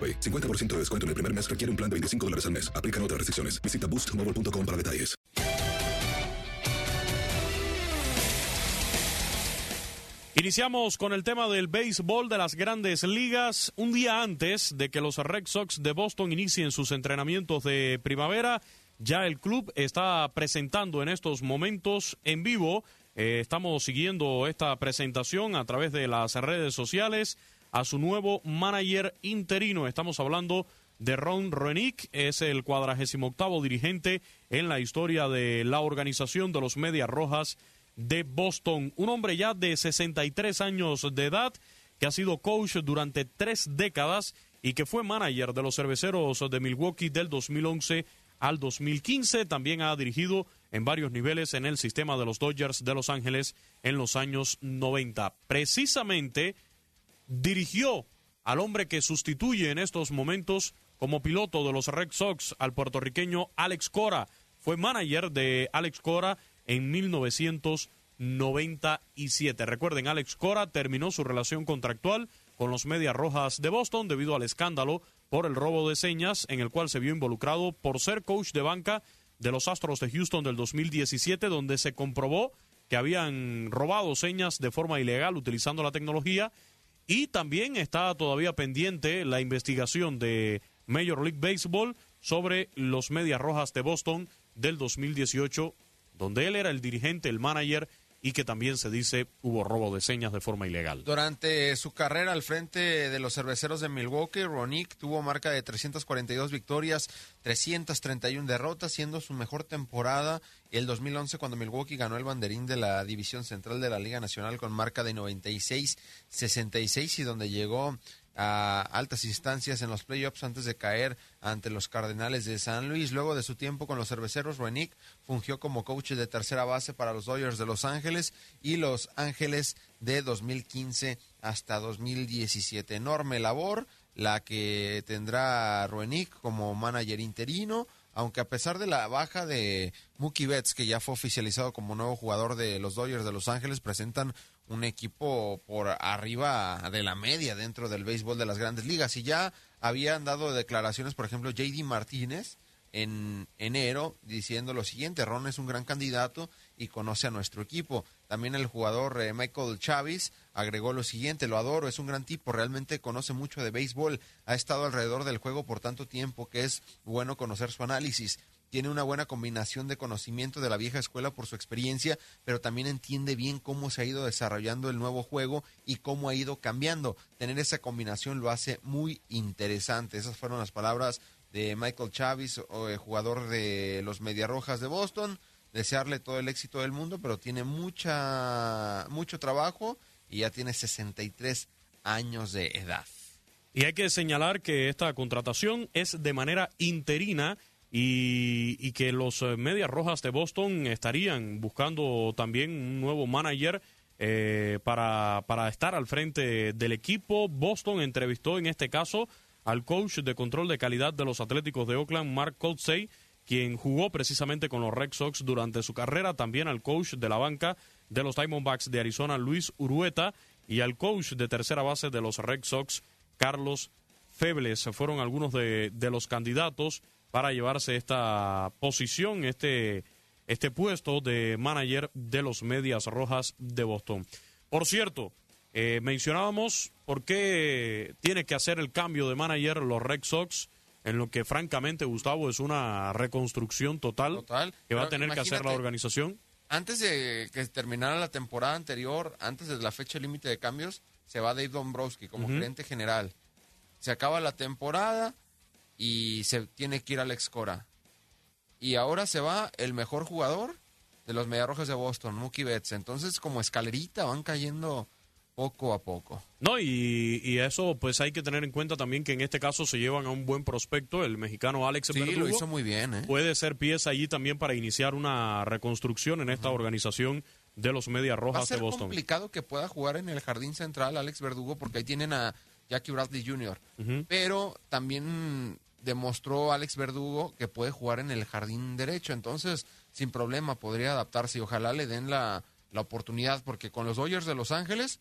AroPay. 50% de descuento en el primer mes requiere un plan de 25 dólares al mes. Aplican otras restricciones. Visita boostmobile.com para detalles. Iniciamos con el tema del béisbol de las grandes ligas. Un día antes de que los Red Sox de Boston inicien sus entrenamientos de primavera, ya el club está presentando en estos momentos en vivo. Eh, estamos siguiendo esta presentación a través de las redes sociales a su nuevo manager interino. Estamos hablando de Ron Renick, es el cuadragésimo octavo dirigente en la historia de la organización de los Medias Rojas de Boston. Un hombre ya de 63 años de edad que ha sido coach durante tres décadas y que fue manager de los cerveceros de Milwaukee del 2011 al 2015. También ha dirigido en varios niveles en el sistema de los Dodgers de Los Ángeles en los años 90. Precisamente dirigió al hombre que sustituye en estos momentos como piloto de los Red Sox al puertorriqueño Alex Cora. Fue manager de Alex Cora en 1997. Recuerden, Alex Cora terminó su relación contractual con los Medias Rojas de Boston debido al escándalo por el robo de señas en el cual se vio involucrado por ser coach de banca de los Astros de Houston del 2017, donde se comprobó que habían robado señas de forma ilegal utilizando la tecnología y también está todavía pendiente la investigación de Major League Baseball sobre los Medias Rojas de Boston del 2018, donde él era el dirigente, el manager y que también se dice hubo robo de señas de forma ilegal. Durante su carrera al frente de los cerveceros de Milwaukee, Ronick tuvo marca de 342 victorias, 331 derrotas, siendo su mejor temporada el 2011 cuando Milwaukee ganó el banderín de la División Central de la Liga Nacional con marca de 96-66 y donde llegó a altas instancias en los playoffs antes de caer ante los Cardenales de San Luis. Luego de su tiempo con los cerveceros, Renick fungió como coach de tercera base para los Dodgers de Los Ángeles y Los Ángeles de 2015 hasta 2017. Enorme labor la que tendrá Ruenick como manager interino aunque a pesar de la baja de Mookie Betts, que ya fue oficializado como nuevo jugador de los Dodgers de Los Ángeles, presentan un equipo por arriba de la media dentro del béisbol de las grandes ligas. Y ya habían dado declaraciones, por ejemplo, JD Martínez en enero diciendo lo siguiente, Ron es un gran candidato y conoce a nuestro equipo. También el jugador eh, Michael Chávez agregó lo siguiente, lo adoro, es un gran tipo, realmente conoce mucho de béisbol, ha estado alrededor del juego por tanto tiempo que es bueno conocer su análisis tiene una buena combinación de conocimiento de la vieja escuela por su experiencia, pero también entiende bien cómo se ha ido desarrollando el nuevo juego y cómo ha ido cambiando. Tener esa combinación lo hace muy interesante. Esas fueron las palabras de Michael Chávez, jugador de los Mediarrojas de Boston. Desearle todo el éxito del mundo, pero tiene mucha mucho trabajo y ya tiene 63 años de edad. Y hay que señalar que esta contratación es de manera interina y, que los eh, Medias Rojas de Boston estarían buscando también un nuevo manager eh, para, para estar al frente del equipo. Boston entrevistó en este caso al coach de control de calidad de los Atléticos de Oakland, Mark Coltsey, quien jugó precisamente con los Red Sox durante su carrera, también al coach de la banca de los Diamondbacks de Arizona, Luis Urueta, y al coach de tercera base de los Red Sox, Carlos Febles. Fueron algunos de, de los candidatos para llevarse esta posición, este, este puesto de manager de los Medias Rojas de Boston. Por cierto, eh, mencionábamos por qué tiene que hacer el cambio de manager los Red Sox, en lo que francamente, Gustavo, es una reconstrucción total, Total. que va a tener que hacer la organización. Antes de que terminara la temporada anterior, antes de la fecha límite de cambios, se va Dave Dombrowski como gerente general. Se acaba la temporada y se tiene que ir Alex Cora. Y ahora se va el mejor jugador de los Mediarrojas de Boston, Mookie Betts. Entonces, como escalerita, van cayendo poco a poco. No, y, y eso pues hay que tener en cuenta también que en este caso se llevan a un buen prospecto, el mexicano Alex Sí, Verdugo. lo hizo muy bien, ¿eh? Puede ser pieza allí también para iniciar una reconstrucción en esta organización de los Medias Va a Rojas de Boston. complicado que pueda jugar en el jardín central Alex Verdugo porque ahí tienen a Jackie Bradley Jr. Pero también demostró Alex Verdugo que puede jugar en el jardín derecho. Entonces, sin problema, podría adaptarse y ojalá le den la, la oportunidad porque con los Dodgers de Los Ángeles,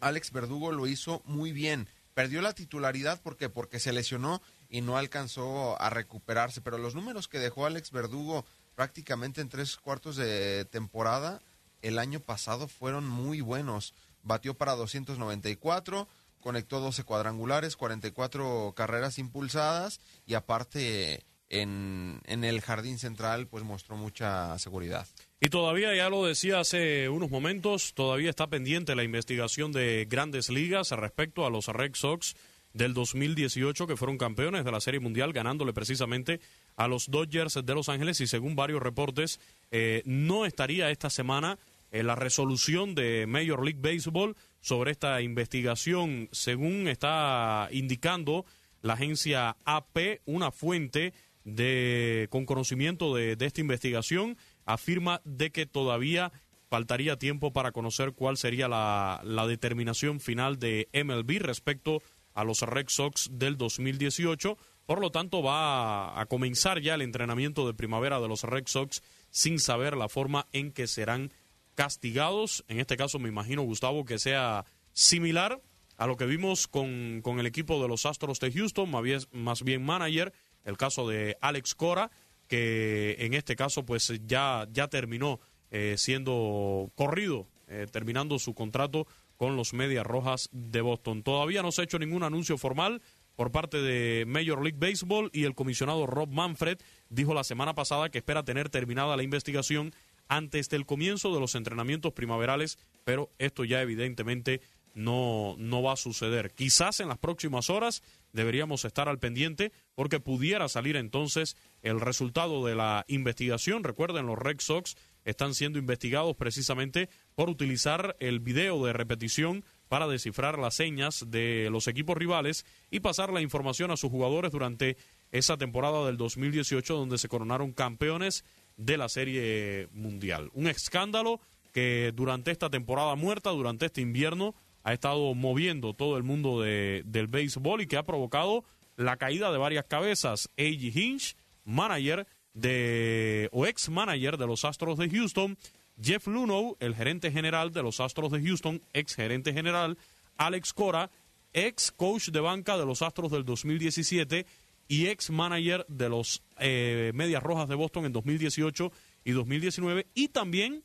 Alex Verdugo lo hizo muy bien. Perdió la titularidad porque porque se lesionó y no alcanzó a recuperarse, pero los números que dejó Alex Verdugo prácticamente en tres cuartos de temporada el año pasado fueron muy buenos. Batió para 294, conectó 12 cuadrangulares, 44 carreras impulsadas y aparte en, en el jardín central pues mostró mucha seguridad. Y todavía, ya lo decía hace unos momentos, todavía está pendiente la investigación de grandes ligas respecto a los Red Sox del 2018 que fueron campeones de la Serie Mundial ganándole precisamente a los Dodgers de Los Ángeles y según varios reportes eh, no estaría esta semana eh, la resolución de Major League Baseball sobre esta investigación según está indicando la agencia AP, una fuente de, con conocimiento de, de esta investigación, afirma de que todavía faltaría tiempo para conocer cuál sería la, la determinación final de MLB respecto a los Red Sox del 2018. Por lo tanto, va a, a comenzar ya el entrenamiento de primavera de los Red Sox sin saber la forma en que serán castigados. En este caso, me imagino, Gustavo, que sea similar a lo que vimos con, con el equipo de los Astros de Houston, más bien, más bien manager, el caso de Alex Cora, que en este caso pues ya, ya terminó eh, siendo corrido, eh, terminando su contrato con los Medias Rojas de Boston. Todavía no se ha hecho ningún anuncio formal por parte de Major League Baseball y el comisionado Rob Manfred dijo la semana pasada que espera tener terminada la investigación antes del comienzo de los entrenamientos primaverales, pero esto ya evidentemente no, no va a suceder. Quizás en las próximas horas deberíamos estar al pendiente porque pudiera salir entonces el resultado de la investigación. Recuerden, los Red Sox están siendo investigados precisamente por utilizar el video de repetición para descifrar las señas de los equipos rivales y pasar la información a sus jugadores durante esa temporada del 2018 donde se coronaron campeones de la Serie Mundial. Un escándalo que durante esta temporada muerta, durante este invierno, ha estado moviendo todo el mundo de, del béisbol y que ha provocado la caída de varias cabezas. A.G. Hinch, manager de, o ex manager de los Astros de Houston, Jeff Lunow, el gerente general de los Astros de Houston, ex gerente general, Alex Cora, ex coach de banca de los Astros del 2017 y ex manager de los eh, Medias Rojas de Boston en 2018 y 2019, y también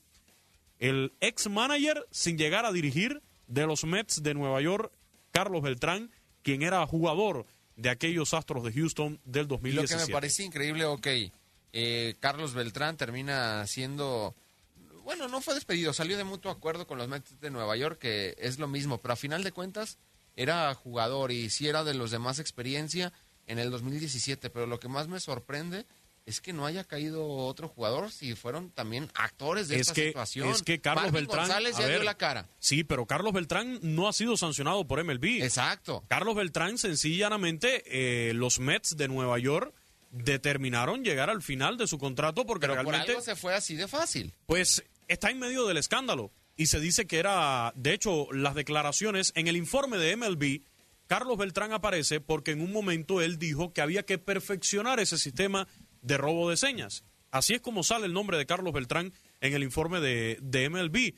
el ex manager sin llegar a dirigir de los Mets de Nueva York, Carlos Beltrán, quien era jugador de aquellos Astros de Houston del Y lo 2017. que me parece increíble, ok, eh, Carlos Beltrán termina siendo, bueno, no fue despedido, salió de mutuo acuerdo con los Mets de Nueva York, que es lo mismo, pero a final de cuentas era jugador y sí era de los de más experiencia en el 2017, pero lo que más me sorprende es que no haya caído otro jugador si fueron también actores de es esta que, situación. es que Carlos Marvin Beltrán. González ya dio la cara. Sí, pero Carlos Beltrán no ha sido sancionado por MLB. Exacto. Carlos Beltrán, sencillamente, eh, los Mets de Nueva York determinaron llegar al final de su contrato porque Pero por realmente algo se fue así de fácil. pues está en medio del escándalo y se dice que era, de hecho, las declaraciones en el informe de MLB, Carlos Beltrán aparece porque en un momento él dijo que había que perfeccionar ese sistema de robo de señas. Así es como sale el nombre de Carlos Beltrán en el informe de, de MLB.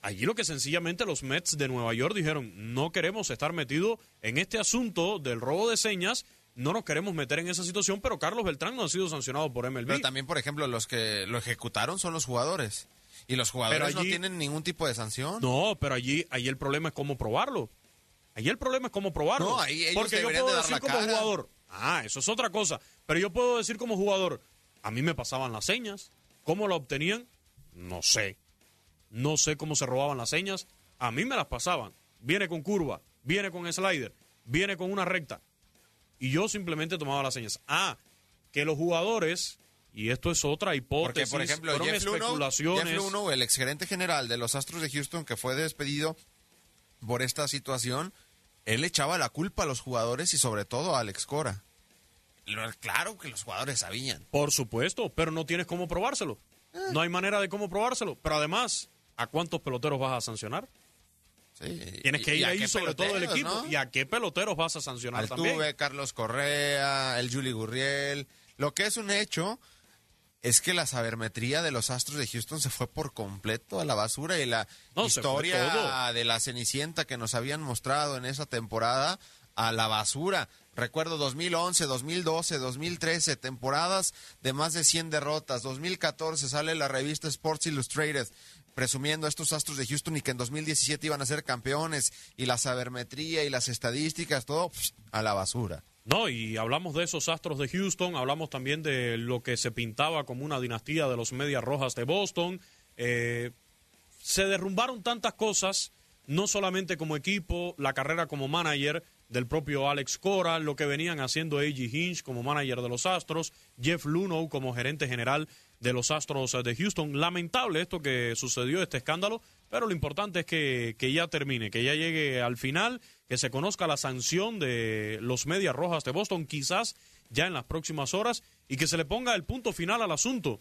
Allí lo que sencillamente los Mets de Nueva York dijeron, no queremos estar metidos en este asunto del robo de señas, no nos queremos meter en esa situación, pero Carlos Beltrán no ha sido sancionado por MLB. Pero también, por ejemplo, los que lo ejecutaron son los jugadores. Y los jugadores allí- no tienen ningún tipo de sanción. No, pero allí, allí el problema es cómo probarlo. Allí el problema es cómo probarlo. No, ahí ellos Porque yo puedo de decir la como cara. jugador, ah, eso es otra cosa. Pero yo puedo decir como jugador, a mí me pasaban las señas. ¿Cómo lo obtenían? No sé. No sé cómo se robaban las señas. A mí me las pasaban. Viene con curva, viene con slider, viene con una recta. Y yo simplemente tomaba las señas. Ah, que los jugadores, y esto es otra Porque, hipótesis, por ejemplo, fueron Jeff especulaciones. Jeff el exgerente general de los Astros de Houston, que fue despedido por esta situación, él echaba la culpa a los jugadores y sobre todo a Alex Cora. Lo- Claro que los jugadores sabían. Por supuesto, pero no tienes cómo probárselo. No hay manera de cómo probárselo. Pero además, ¿a cuántos peloteros vas a sancionar? Sí. Tienes que ir ahí sobre todo el equipo. ¿no? ¿Y a qué peloteros vas a sancionar también? Altuve, Carlos Correa, el Juli Gurriel. Lo que es un hecho es que la sabermetría de los Astros de Houston se fue por completo a la basura y la No, historia de la Cenicienta que nos habían mostrado en esa temporada a la basura. Recuerdo 2011, 2012, 2013, temporadas de más de 100 derrotas. 2014 sale la revista Sports Illustrated presumiendo a estos Astros de Houston y que en 2017 iban a ser campeones y la sabermetría y las estadísticas, todo a la basura. No, y hablamos de esos astros de Houston, hablamos también de lo que se pintaba como una dinastía de los Medias Rojas de Boston. Eh, se derrumbaron tantas cosas, no solamente como equipo, la carrera como manager del propio Alex Cora, lo que venían haciendo A.G. Hinch como manager de los Astros, Jeff Luno como gerente general de los Astros de Houston. Lamentable esto que sucedió, este escándalo, pero lo importante es que, que ya termine, que ya llegue al final, que se conozca la sanción de los Medias Rojas de Boston, quizás ya en las próximas horas, y que se le ponga el punto final al asunto.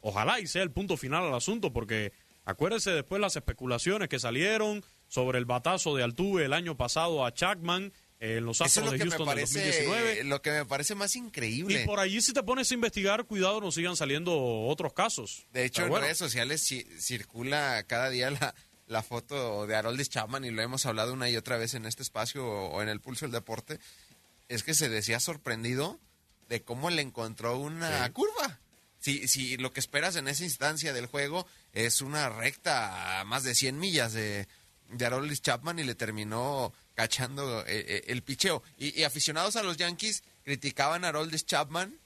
Ojalá y sea el punto final al asunto, porque acuérdese después las especulaciones que salieron sobre el batazo de Altuve el año pasado a Chapman eh, en los Astros lo de Houston del parece, 2019. lo que me parece más increíble. Y por allí si te pones a investigar, cuidado, no sigan saliendo otros casos. De hecho, en redes sociales ci- circula cada día la, la foto de Haroldis Chapman y lo hemos hablado una y otra vez en este espacio o, o en el Pulso del Deporte. Es que se decía sorprendido de cómo le encontró una curva. Si, si lo que esperas en esa instancia del juego es una recta a más de 100 millas de, de Aroldis Chapman y le terminó cachando eh, eh, el picheo. Y, y aficionados a los Yankees criticaban a Aroldis Chapman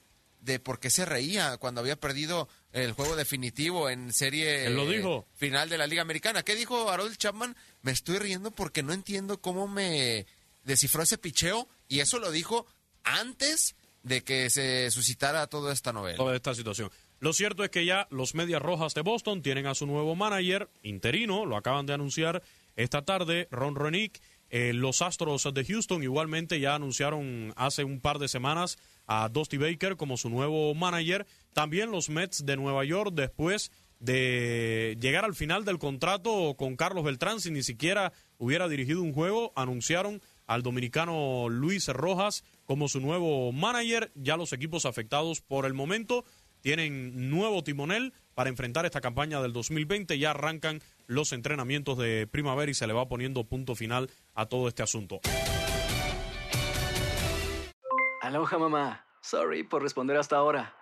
de por qué se reía cuando había perdido el juego definitivo en serie Él lo dijo. final de la Liga Americana. ¿Qué dijo Harold Chapman? Me estoy riendo porque no entiendo cómo me descifró ese picheo y eso lo dijo antes de que se suscitara toda esta novela. toda esta situación. Lo cierto es que ya los Medias Rojas de Boston tienen a su nuevo manager interino, lo acaban de anunciar esta tarde, Ron Renick. Eh, los Astros de Houston igualmente ya anunciaron hace un par de semanas a Dusty Baker como su nuevo manager. También los Mets de Nueva York después de llegar al final del contrato con Carlos Beltrán sin ni siquiera hubiera dirigido un juego, anunciaron al dominicano Luis Rojas como su nuevo manager. Ya los equipos afectados por el momento tienen nuevo timonel para enfrentar esta campaña del 2020. Ya arrancan los entrenamientos de primavera y se le va poniendo punto final a todo este asunto. Aloha mamá. Sorry por responder hasta ahora.